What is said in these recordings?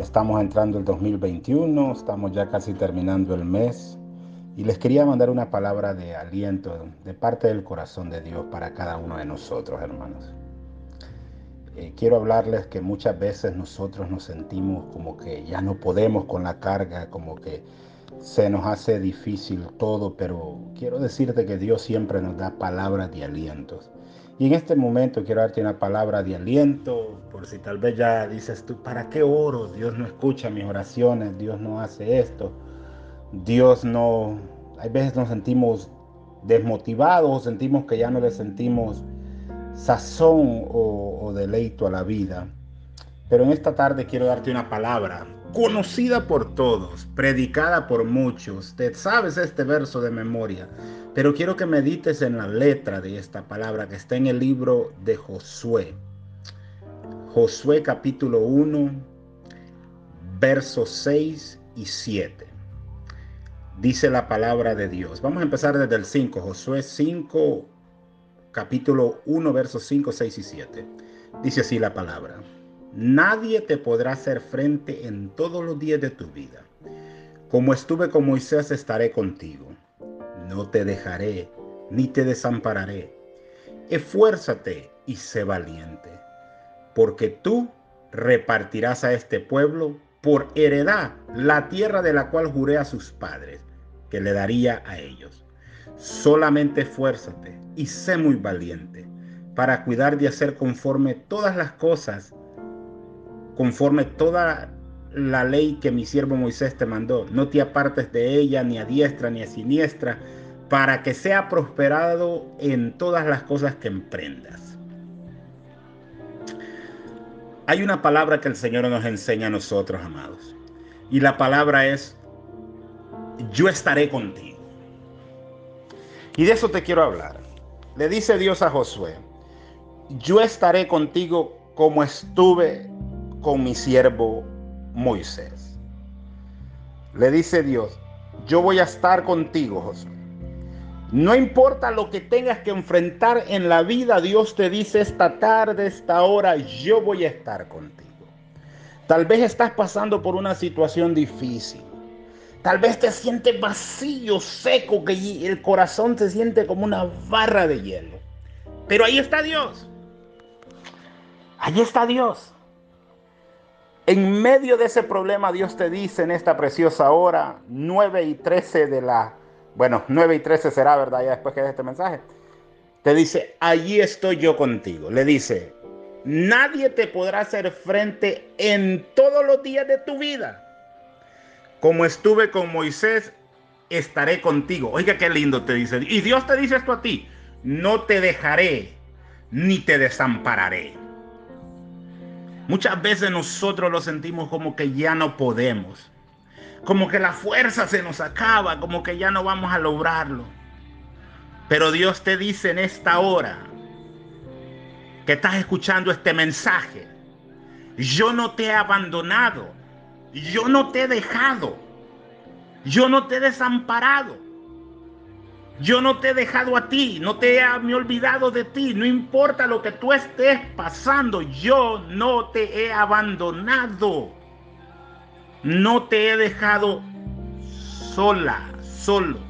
Estamos entrando el 2021, estamos ya casi terminando el mes y les quería mandar una palabra de aliento de parte del corazón de Dios para cada uno de nosotros, hermanos. Eh, quiero hablarles que muchas veces nosotros nos sentimos como que ya no podemos con la carga, como que se nos hace difícil todo, pero quiero decirte que Dios siempre nos da palabras de aliento. Y en este momento quiero darte una palabra de aliento, por si tal vez ya dices tú, ¿para qué oro? Dios no escucha mis oraciones, Dios no hace esto, Dios no, hay veces nos sentimos desmotivados, sentimos que ya no le sentimos sazón o, o deleito a la vida. Pero en esta tarde quiero darte una palabra conocida por todos, predicada por muchos. Te sabes este verso de memoria, pero quiero que medites en la letra de esta palabra que está en el libro de Josué. Josué capítulo 1, versos 6 y 7. Dice la palabra de Dios. Vamos a empezar desde el 5. Josué 5, capítulo 1, versos 5, 6 y 7. Dice así la palabra. Nadie te podrá hacer frente en todos los días de tu vida. Como estuve con Moisés, estaré contigo. No te dejaré ni te desampararé. Esfuérzate y sé valiente, porque tú repartirás a este pueblo por heredad la tierra de la cual juré a sus padres que le daría a ellos. Solamente esfuérzate y sé muy valiente para cuidar de hacer conforme todas las cosas conforme toda la ley que mi siervo Moisés te mandó. No te apartes de ella ni a diestra ni a siniestra, para que sea prosperado en todas las cosas que emprendas. Hay una palabra que el Señor nos enseña a nosotros, amados. Y la palabra es, yo estaré contigo. Y de eso te quiero hablar. Le dice Dios a Josué, yo estaré contigo como estuve con mi siervo Moisés. Le dice Dios, yo voy a estar contigo, Josué. No importa lo que tengas que enfrentar en la vida, Dios te dice esta tarde, esta hora, yo voy a estar contigo. Tal vez estás pasando por una situación difícil. Tal vez te sientes vacío, seco, que el corazón se siente como una barra de hielo. Pero ahí está Dios. Ahí está Dios. En medio de ese problema, Dios te dice en esta preciosa hora, 9 y 13 de la, bueno, 9 y 13 será, ¿verdad? Ya después que de este mensaje. Te dice, allí estoy yo contigo. Le dice, nadie te podrá hacer frente en todos los días de tu vida. Como estuve con Moisés, estaré contigo. Oiga, qué lindo te dice. Y Dios te dice esto a ti, no te dejaré ni te desampararé. Muchas veces nosotros lo sentimos como que ya no podemos, como que la fuerza se nos acaba, como que ya no vamos a lograrlo. Pero Dios te dice en esta hora que estás escuchando este mensaje, yo no te he abandonado, yo no te he dejado, yo no te he desamparado. Yo no te he dejado a ti, no te he me olvidado de ti, no importa lo que tú estés pasando, yo no te he abandonado. No te he dejado sola, solo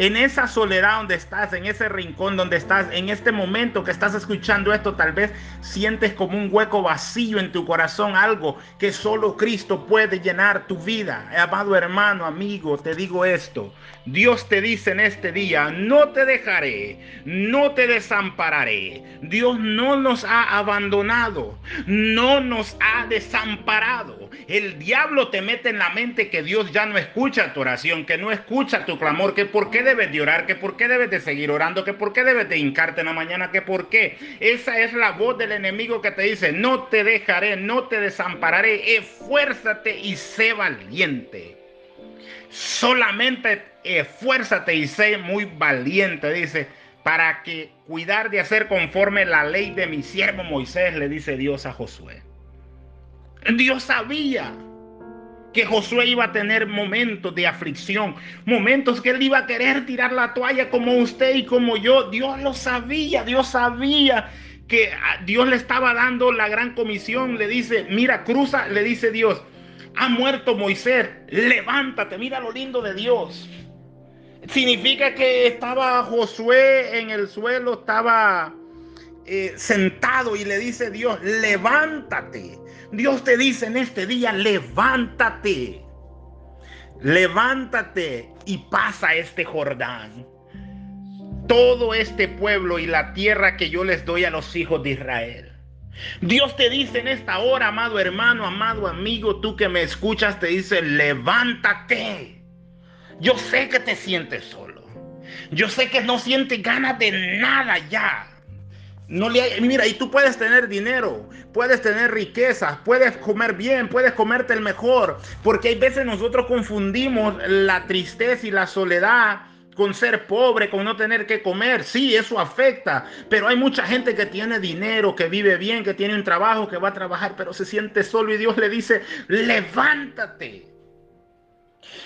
en esa soledad donde estás, en ese rincón donde estás, en este momento que estás escuchando esto, tal vez sientes como un hueco vacío en tu corazón, algo que solo Cristo puede llenar tu vida. Amado hermano, amigo, te digo esto. Dios te dice en este día, no te dejaré, no te desampararé. Dios no nos ha abandonado, no nos ha desamparado. El diablo te mete en la mente que Dios ya no escucha tu oración, que no escucha tu clamor, que por qué debes de orar, que por qué debes de seguir orando, que por qué debes de hincarte en la mañana, que por qué. Esa es la voz del enemigo que te dice, no te dejaré, no te desampararé, esfuérzate y sé valiente. Solamente esfuérzate y sé muy valiente, dice, para que cuidar de hacer conforme la ley de mi siervo Moisés, le dice Dios a Josué. Dios sabía que Josué iba a tener momentos de aflicción, momentos que él iba a querer tirar la toalla como usted y como yo. Dios lo sabía, Dios sabía que Dios le estaba dando la gran comisión. Le dice, mira, cruza, le dice Dios, Ha muerto Moisés, levántate, mira lo lindo de Dios. Significa que estaba Josué en el suelo, estaba eh, sentado y le dice Dios, levántate. Dios te dice en este día, levántate. Levántate y pasa este Jordán. Todo este pueblo y la tierra que yo les doy a los hijos de Israel. Dios te dice en esta hora, amado hermano, amado amigo, tú que me escuchas, te dice, levántate. Yo sé que te sientes solo. Yo sé que no sientes ganas de nada ya. No le, mira, y tú puedes tener dinero, puedes tener riquezas, puedes comer bien, puedes comerte el mejor, porque hay veces nosotros confundimos la tristeza y la soledad con ser pobre, con no tener que comer. Sí, eso afecta, pero hay mucha gente que tiene dinero, que vive bien, que tiene un trabajo, que va a trabajar, pero se siente solo y Dios le dice, levántate,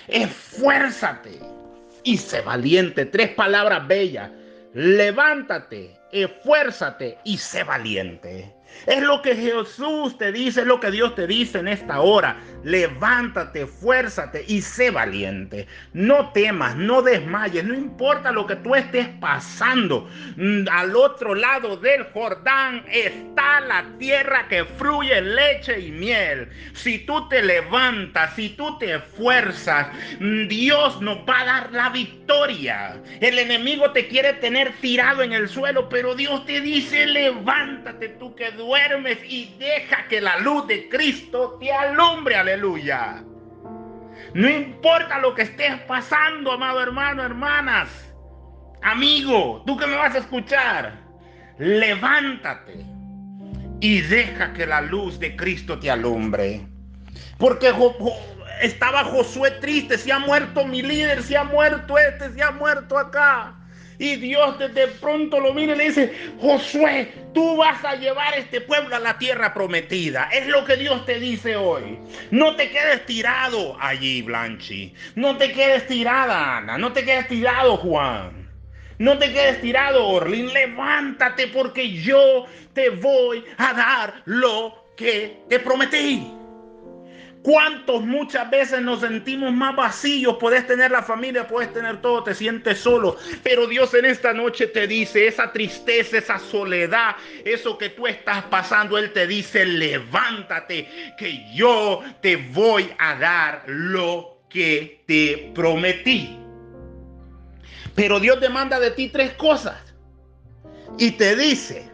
esfuérzate y sé valiente. Tres palabras bellas. Levántate, esfuérzate y sé valiente. Es lo que Jesús te dice, es lo que Dios te dice en esta hora. Levántate, fuérzate y sé valiente. No temas, no desmayes, no importa lo que tú estés pasando. Mm, al otro lado del Jordán está la tierra que fluye leche y miel. Si tú te levantas, si tú te esfuerzas, mm, Dios nos va a dar la victoria. El enemigo te quiere tener tirado en el suelo, pero Dios te dice, levántate tú que duermes y deja que la luz de Cristo te alumbre. Aleluya. No importa lo que estés pasando, amado hermano, hermanas, amigo, tú que me vas a escuchar, levántate y deja que la luz de Cristo te alumbre. Porque estaba Josué triste, se ha muerto mi líder, se ha muerto este, se ha muerto acá. Y Dios de pronto lo mira y le dice, Josué, tú vas a llevar este pueblo a la tierra prometida. Es lo que Dios te dice hoy. No te quedes tirado allí, Blanchi. No te quedes tirada, Ana. No te quedes tirado, Juan. No te quedes tirado, Orlin. Levántate porque yo te voy a dar lo que te prometí. ¿Cuántos muchas veces nos sentimos más vacíos? Puedes tener la familia, puedes tener todo, te sientes solo. Pero Dios en esta noche te dice, esa tristeza, esa soledad, eso que tú estás pasando, Él te dice, levántate, que yo te voy a dar lo que te prometí. Pero Dios demanda de ti tres cosas. Y te dice,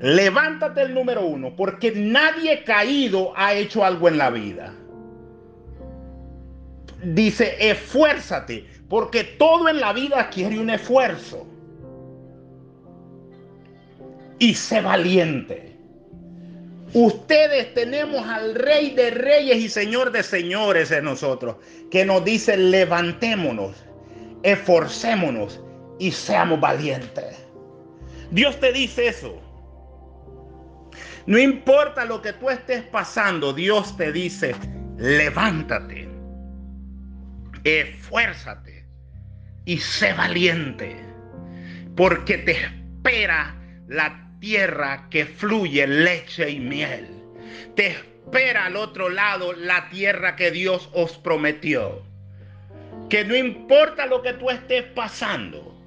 Levántate el número uno, porque nadie caído ha hecho algo en la vida. Dice, esfuérzate, porque todo en la vida quiere un esfuerzo. Y sé valiente. Ustedes tenemos al Rey de Reyes y Señor de Señores en nosotros, que nos dice, levantémonos, esforcémonos y seamos valientes. Dios te dice eso. No importa lo que tú estés pasando, Dios te dice, levántate, esfuérzate y sé valiente, porque te espera la tierra que fluye leche y miel. Te espera al otro lado la tierra que Dios os prometió. Que no importa lo que tú estés pasando,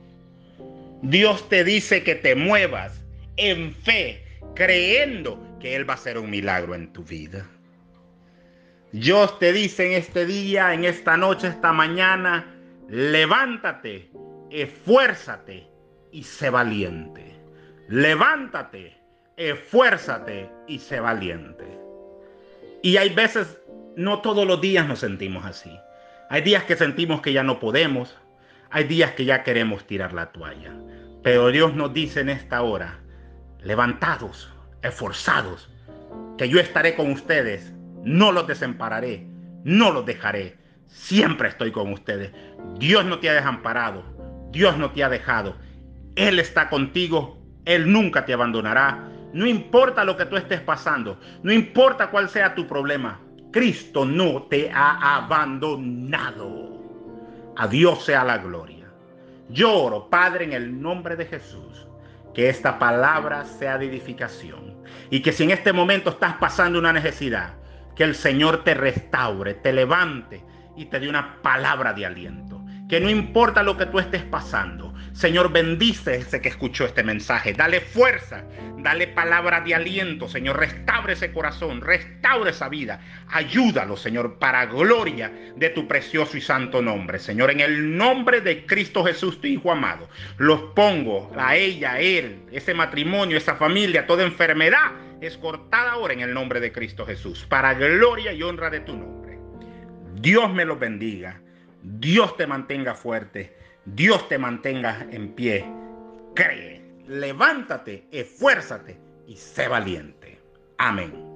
Dios te dice que te muevas en fe creyendo que Él va a hacer un milagro en tu vida. Dios te dice en este día, en esta noche, esta mañana, levántate, esfuérzate y sé valiente. Levántate, esfuérzate y sé valiente. Y hay veces, no todos los días nos sentimos así. Hay días que sentimos que ya no podemos. Hay días que ya queremos tirar la toalla. Pero Dios nos dice en esta hora, levantados, esforzados, que yo estaré con ustedes, no los desampararé, no los dejaré, siempre estoy con ustedes. Dios no te ha desamparado, Dios no te ha dejado, Él está contigo, Él nunca te abandonará. No importa lo que tú estés pasando, no importa cuál sea tu problema, Cristo no te ha abandonado. A Dios sea la gloria. Yo oro, Padre, en el nombre de Jesús que esta palabra sea de edificación. Y que si en este momento estás pasando una necesidad, Que el Señor te restaure, te levante y te dé una palabra de aliento. Que no importa lo que tú estés pasando, Señor, bendice ese que escuchó este mensaje. Dale fuerza, dale palabra de aliento, Señor. Restaure ese corazón, restaure esa vida. Ayúdalo, Señor, para gloria de tu precioso y santo nombre. Señor, en el nombre de Cristo Jesús, tu Hijo amado, los pongo a ella, a él, ese matrimonio, esa familia, toda enfermedad es cortada ahora en el nombre de Cristo Jesús, para gloria y honra de tu nombre. Dios me los bendiga. Dios te mantenga fuerte. Dios te mantenga en pie. Cree, levántate, esfuérzate y sé valiente. Amén.